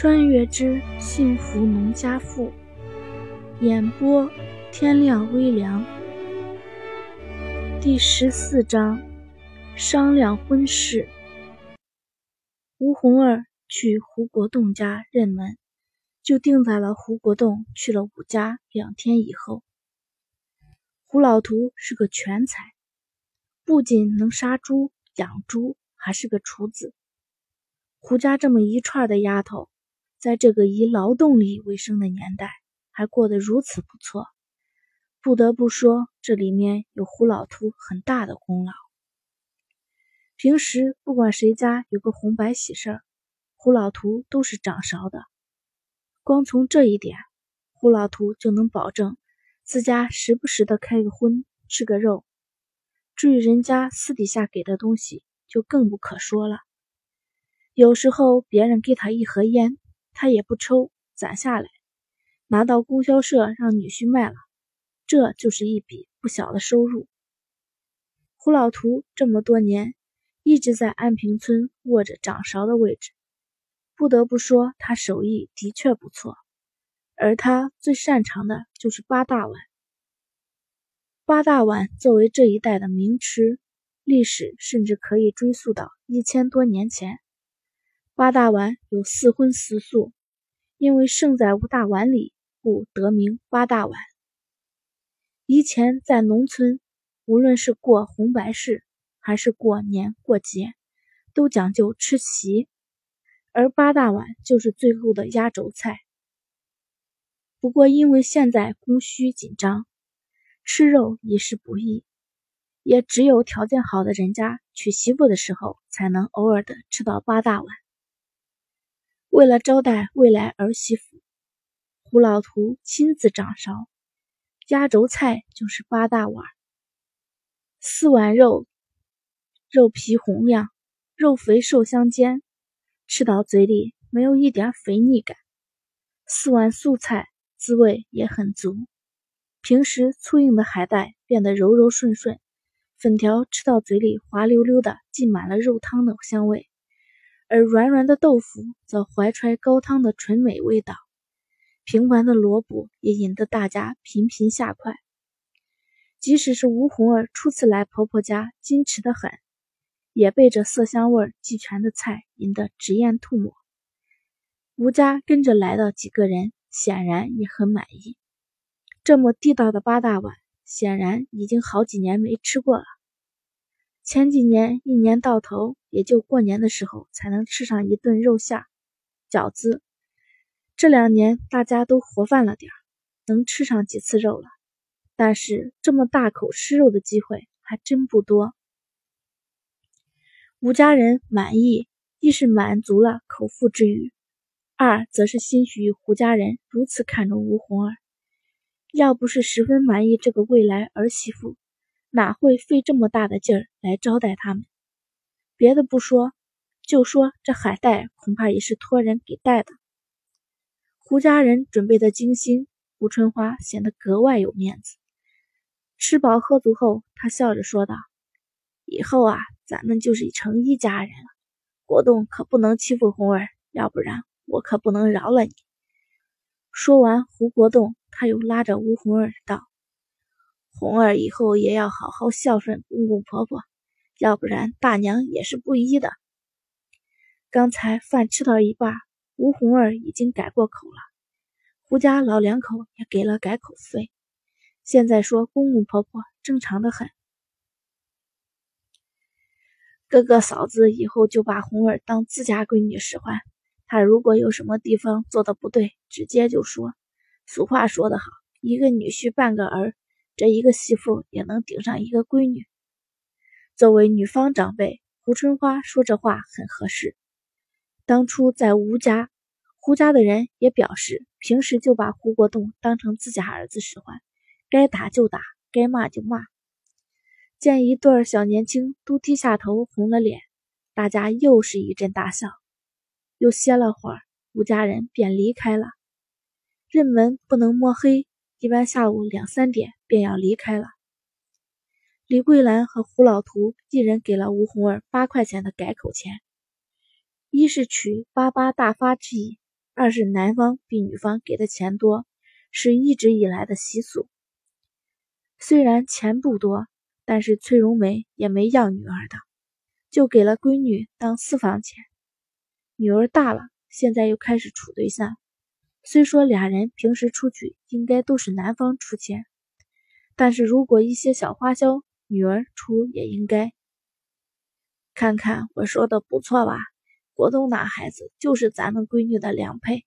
穿越之幸福农家妇，演播天亮微凉。第十四章，商量婚事。吴红儿去胡国栋家认门，就定在了胡国栋去了武家两天以后。胡老图是个全才，不仅能杀猪养猪，还是个厨子。胡家这么一串的丫头。在这个以劳动力为生的年代，还过得如此不错，不得不说这里面有胡老图很大的功劳。平时不管谁家有个红白喜事儿，胡老图都是掌勺的。光从这一点，胡老图就能保证自家时不时的开个荤，吃个肉。至于人家私底下给的东西，就更不可说了。有时候别人给他一盒烟。他也不抽，攒下来，拿到供销社让女婿卖了，这就是一笔不小的收入。胡老图这么多年一直在安平村握着掌勺的位置，不得不说他手艺的确不错。而他最擅长的就是八大碗。八大碗作为这一代的名吃，历史甚至可以追溯到一千多年前。八大碗有四荤四素，因为盛在五大碗里，故得名八大碗。以前在农村，无论是过红白事，还是过年过节，都讲究吃席，而八大碗就是最后的压轴菜。不过因为现在供需紧张，吃肉已是不易，也只有条件好的人家娶媳妇的时候，才能偶尔的吃到八大碗。为了招待未来儿媳妇，胡老图亲自掌勺，压轴菜就是八大碗，四碗肉，肉皮红亮，肉肥瘦相间，吃到嘴里没有一点肥腻感；四碗素菜，滋味也很足。平时粗硬的海带变得柔柔顺顺，粉条吃到嘴里滑溜溜的，浸满了肉汤的香味。而软软的豆腐则怀揣高汤的纯美味道，平凡的萝卜也引得大家频频下筷。即使是吴红儿初次来婆婆家，矜持的很，也被这色香味俱全的菜引得直咽吐沫。吴家跟着来的几个人显然也很满意，这么地道的八大碗，显然已经好几年没吃过了。前几年一年到头。也就过年的时候才能吃上一顿肉馅饺子。这两年大家都活泛了点能吃上几次肉了。但是这么大口吃肉的机会还真不多。吴家人满意，一是满足了口腹之欲，二则是心许胡家人如此看重吴红儿。要不是十分满意这个未来儿媳妇，哪会费这么大的劲儿来招待他们？别的不说，就说这海带恐怕也是托人给带的。胡家人准备的精心，胡春花显得格外有面子。吃饱喝足后，他笑着说道：“以后啊，咱们就是成一家人了。国栋可不能欺负红儿，要不然我可不能饶了你。”说完，胡国栋他又拉着吴红儿道：“红儿以后也要好好孝顺公公婆婆。”要不然大娘也是不依的。刚才饭吃到一半，吴红儿已经改过口了，胡家老两口也给了改口费。现在说公公婆婆正常的很，哥哥嫂子以后就把红儿当自家闺女使唤。她如果有什么地方做的不对，直接就说。俗话说得好，一个女婿半个儿，这一个媳妇也能顶上一个闺女。作为女方长辈，胡春花说这话很合适。当初在吴家，胡家的人也表示，平时就把胡国栋当成自家儿子使唤，该打就打，该骂就骂。见一对小年轻都低下头，红了脸，大家又是一阵大笑。又歇了会儿，吴家人便离开了。认门不能摸黑，一般下午两三点便要离开了。李桂兰和胡老图一人给了吴红儿八块钱的改口钱，一是取八八大发之意，二是男方比女方给的钱多，是一直以来的习俗。虽然钱不多，但是崔荣梅也没要女儿的，就给了闺女当私房钱。女儿大了，现在又开始处对象。虽说俩人平时出去应该都是男方出钱，但是如果一些小花销，女儿出也应该。看看我说的不错吧？国栋那孩子就是咱们闺女的良配，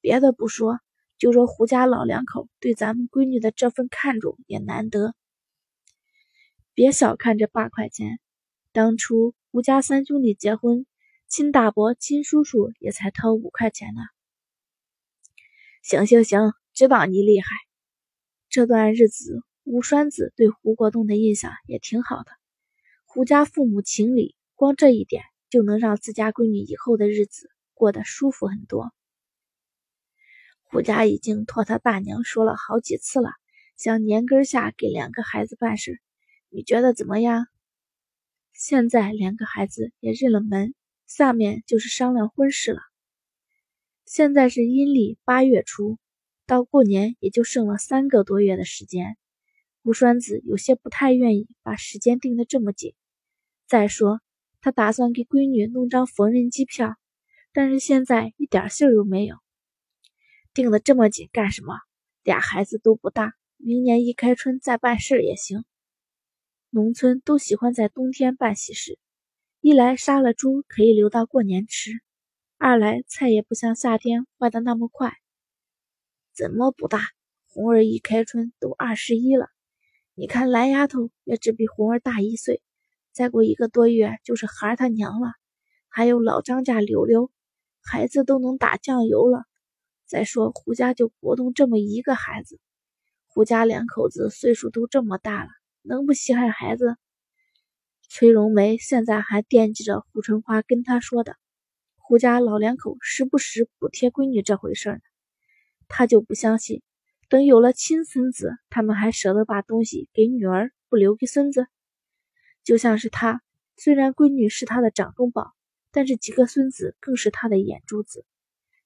别的不说，就说胡家老两口对咱们闺女的这份看重也难得。别小看这八块钱，当初胡家三兄弟结婚，亲大伯、亲叔叔也才掏五块钱呢。行行行，知道你厉害。这段日子，吴栓子对胡国栋的印象也挺好的。胡家父母情理，光这一点就能让自家闺女以后的日子过得舒服很多。胡家已经托他大娘说了好几次了，想年根下给两个孩子办事，你觉得怎么样？现在两个孩子也认了门，下面就是商量婚事了。现在是阴历八月初，到过年也就剩了三个多月的时间。吴栓子有些不太愿意把时间定得这么紧。再说，他打算给闺女弄张缝纫机票，但是现在一点信儿都没有。定得这么紧干什么？俩孩子都不大，明年一开春再办事也行。农村都喜欢在冬天办喜事，一来杀了猪可以留到过年吃。二来菜也不像夏天坏的那么快，怎么不大？红儿一开春都二十一了，你看蓝丫头也只比红儿大一岁，再过一个多月就是孩儿他娘了。还有老张家柳柳，孩子都能打酱油了。再说胡家就国栋这么一个孩子，胡家两口子岁数都这么大了，能不稀罕孩子？崔荣梅现在还惦记着胡春花跟她说的。胡家老两口时不时补贴闺女这回事呢，他就不相信，等有了亲孙子，他们还舍得把东西给女儿，不留给孙子。就像是他，虽然闺女是他的掌中宝，但是几个孙子更是他的眼珠子。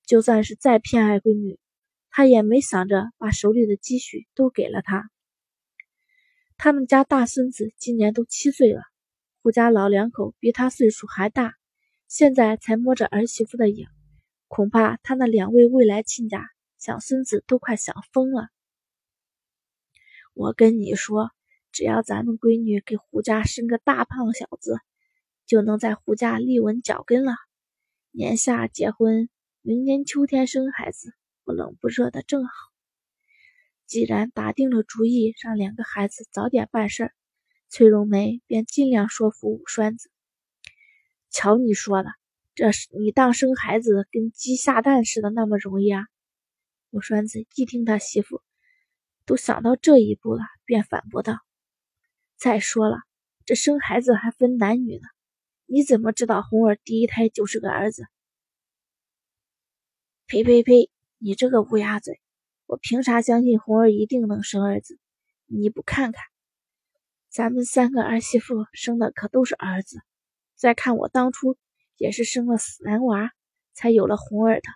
就算是再偏爱闺女，他也没想着把手里的积蓄都给了她。他们家大孙子今年都七岁了，胡家老两口比他岁数还大。现在才摸着儿媳妇的影，恐怕他那两位未来亲家想孙子都快想疯了。我跟你说，只要咱们闺女给胡家生个大胖小子，就能在胡家立稳脚跟了。年下结婚，明年秋天生孩子，不冷不热的正好。既然打定了主意让两个孩子早点办事儿，崔荣梅便尽量说服武栓子。瞧你说的，这是你当生孩子跟鸡下蛋似的那么容易啊？我栓子一听他媳妇都想到这一步了，便反驳道：“再说了，这生孩子还分男女呢，你怎么知道红儿第一胎就是个儿子？”呸呸呸！你这个乌鸦嘴，我凭啥相信红儿一定能生儿子？你不看看，咱们三个儿媳妇生的可都是儿子。再看我当初也是生了死男娃，才有了红儿的。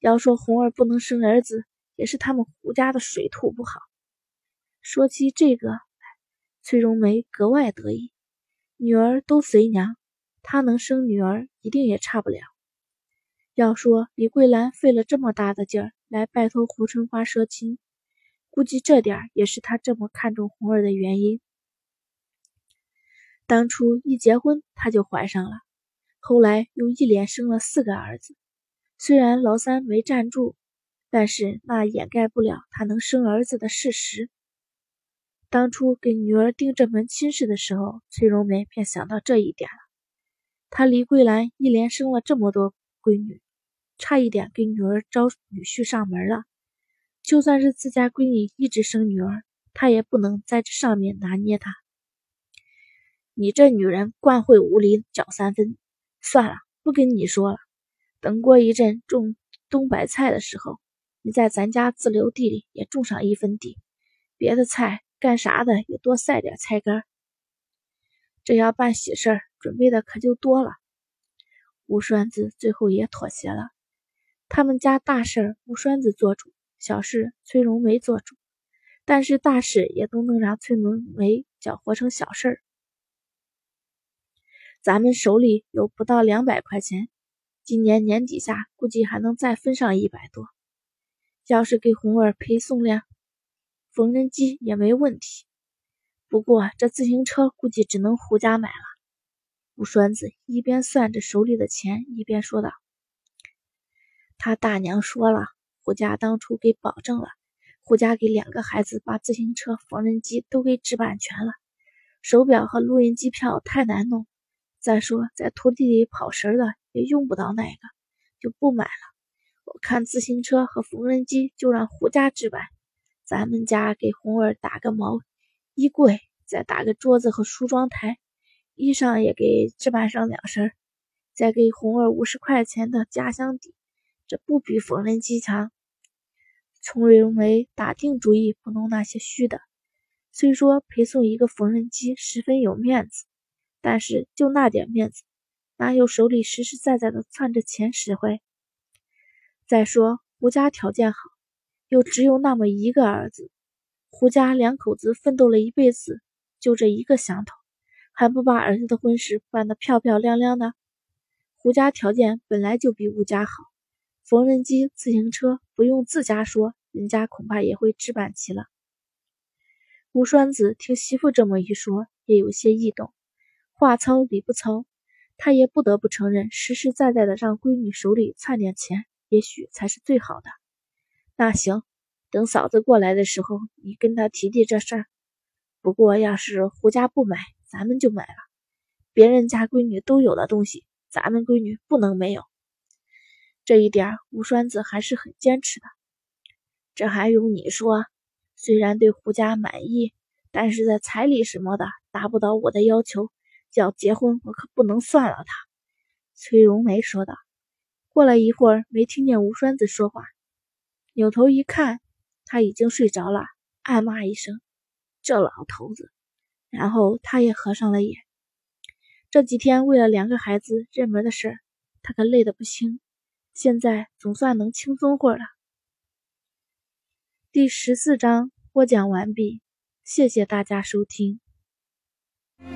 要说红儿不能生儿子，也是他们胡家的水土不好。说起这个，崔荣梅格外得意。女儿都随娘，她能生女儿，一定也差不了。要说李桂兰费了这么大的劲儿来拜托胡春花说亲，估计这点也是她这么看重红儿的原因。当初一结婚，她就怀上了，后来又一连生了四个儿子。虽然老三没站住，但是那掩盖不了她能生儿子的事实。当初给女儿定这门亲事的时候，崔荣梅便想到这一点了。她李桂兰一连生了这么多闺女，差一点给女儿招女婿上门了。就算是自家闺女一直生女儿，她也不能在这上面拿捏她。你这女人惯会无理搅三分，算了，不跟你说了。等过一阵种冬白菜的时候，你在咱家自留地里也种上一分地，别的菜干啥的也多晒点菜干。这要办喜事儿，准备的可就多了。吴栓子最后也妥协了，他们家大事吴栓子做主，小事崔荣梅做主，但是大事也都能让崔荣梅搅和成小事儿。咱们手里有不到两百块钱，今年年底下估计还能再分上一百多。要是给红儿赔送辆缝纫机也没问题，不过这自行车估计只能胡家买了。吴栓子一边算着手里的钱，一边说道：“他大娘说了，胡家当初给保证了，胡家给两个孩子把自行车、缝纫机都给置办全了，手表和录音机票太难弄。再说在土地里跑神的也用不到那个，就不买了。我看自行车和缝纫机就让胡家置办，咱们家给红儿打个毛衣柜，再打个桌子和梳妆台。”衣裳也给置办上两身，再给红儿五十块钱的家乡底，这不比缝纫机强。崇瑞梅打定主意不弄那些虚的。虽说陪送一个缝纫机十分有面子，但是就那点面子，哪有手里实实在在的攥着钱实惠？再说胡家条件好，又只有那么一个儿子，胡家两口子奋斗了一辈子，就这一个响头。还不把儿子的婚事办得漂漂亮亮的？胡家条件本来就比吴家好，缝纫机、自行车不用自家说，人家恐怕也会置办齐了。吴栓子听媳妇这么一说，也有些异动。话糙理不糙，他也不得不承认，实实在在的让闺女手里攥点钱，也许才是最好的。那行，等嫂子过来的时候，你跟她提提这事儿。不过要是胡家不买，咱们就买了，别人家闺女都有的东西，咱们闺女不能没有。这一点吴栓子还是很坚持的。这还用你说？虽然对胡家满意，但是在彩礼什么的达不到我的要求，要结婚我可不能算了他。崔荣梅说道。过了一会儿，没听见吴栓子说话，扭头一看，他已经睡着了，暗骂一声：“这老头子。”然后他也合上了眼。这几天为了两个孩子认门的事儿，他可累得不轻。现在总算能轻松会儿了。第十四章播讲完毕，谢谢大家收听。